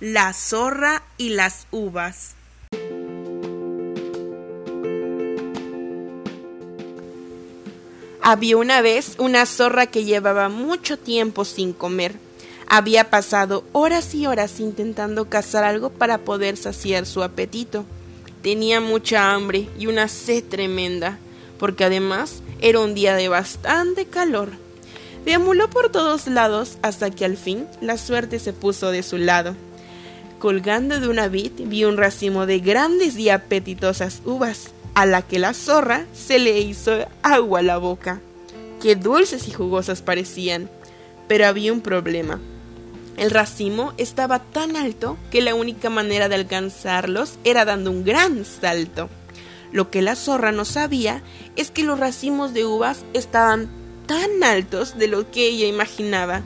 La zorra y las uvas. Había una vez una zorra que llevaba mucho tiempo sin comer. Había pasado horas y horas intentando cazar algo para poder saciar su apetito. Tenía mucha hambre y una sed tremenda, porque además era un día de bastante calor. Deambuló por todos lados hasta que al fin la suerte se puso de su lado. Colgando de una vid vio un racimo de grandes y apetitosas uvas, a la que la zorra se le hizo agua a la boca. Qué dulces y jugosas parecían. Pero había un problema. El racimo estaba tan alto que la única manera de alcanzarlos era dando un gran salto. Lo que la zorra no sabía es que los racimos de uvas estaban tan altos de lo que ella imaginaba.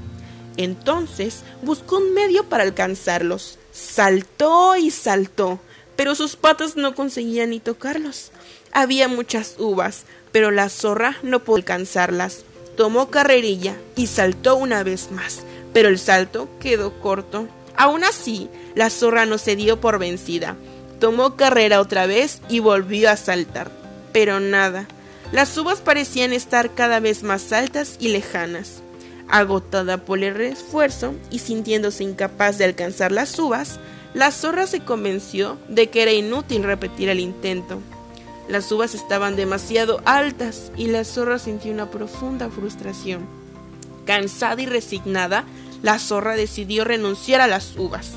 Entonces buscó un medio para alcanzarlos. Saltó y saltó, pero sus patas no conseguían ni tocarlos. Había muchas uvas, pero la zorra no pudo alcanzarlas. Tomó carrerilla y saltó una vez más, pero el salto quedó corto. Aún así, la zorra no se dio por vencida. Tomó carrera otra vez y volvió a saltar. Pero nada. Las uvas parecían estar cada vez más altas y lejanas. Agotada por el esfuerzo y sintiéndose incapaz de alcanzar las uvas, la zorra se convenció de que era inútil repetir el intento. Las uvas estaban demasiado altas y la zorra sintió una profunda frustración. Cansada y resignada, la zorra decidió renunciar a las uvas.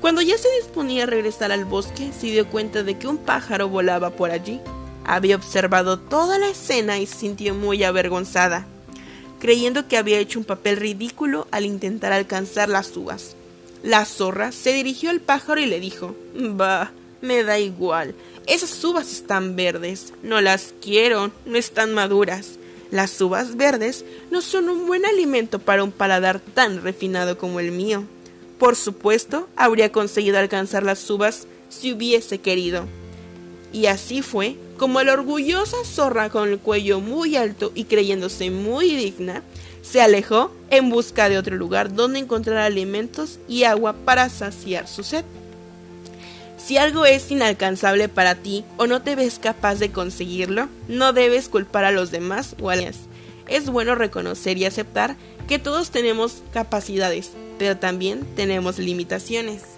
Cuando ya se disponía a regresar al bosque, se dio cuenta de que un pájaro volaba por allí. Había observado toda la escena y se sintió muy avergonzada, creyendo que había hecho un papel ridículo al intentar alcanzar las uvas. La zorra se dirigió al pájaro y le dijo Bah, me da igual. Esas uvas están verdes. No las quiero, no están maduras. Las uvas verdes no son un buen alimento para un paladar tan refinado como el mío. Por supuesto, habría conseguido alcanzar las uvas si hubiese querido. Y así fue como la orgullosa zorra con el cuello muy alto y creyéndose muy digna, se alejó en busca de otro lugar donde encontrar alimentos y agua para saciar su sed. Si algo es inalcanzable para ti o no te ves capaz de conseguirlo, no debes culpar a los demás o a las. Es bueno reconocer y aceptar que todos tenemos capacidades, pero también tenemos limitaciones.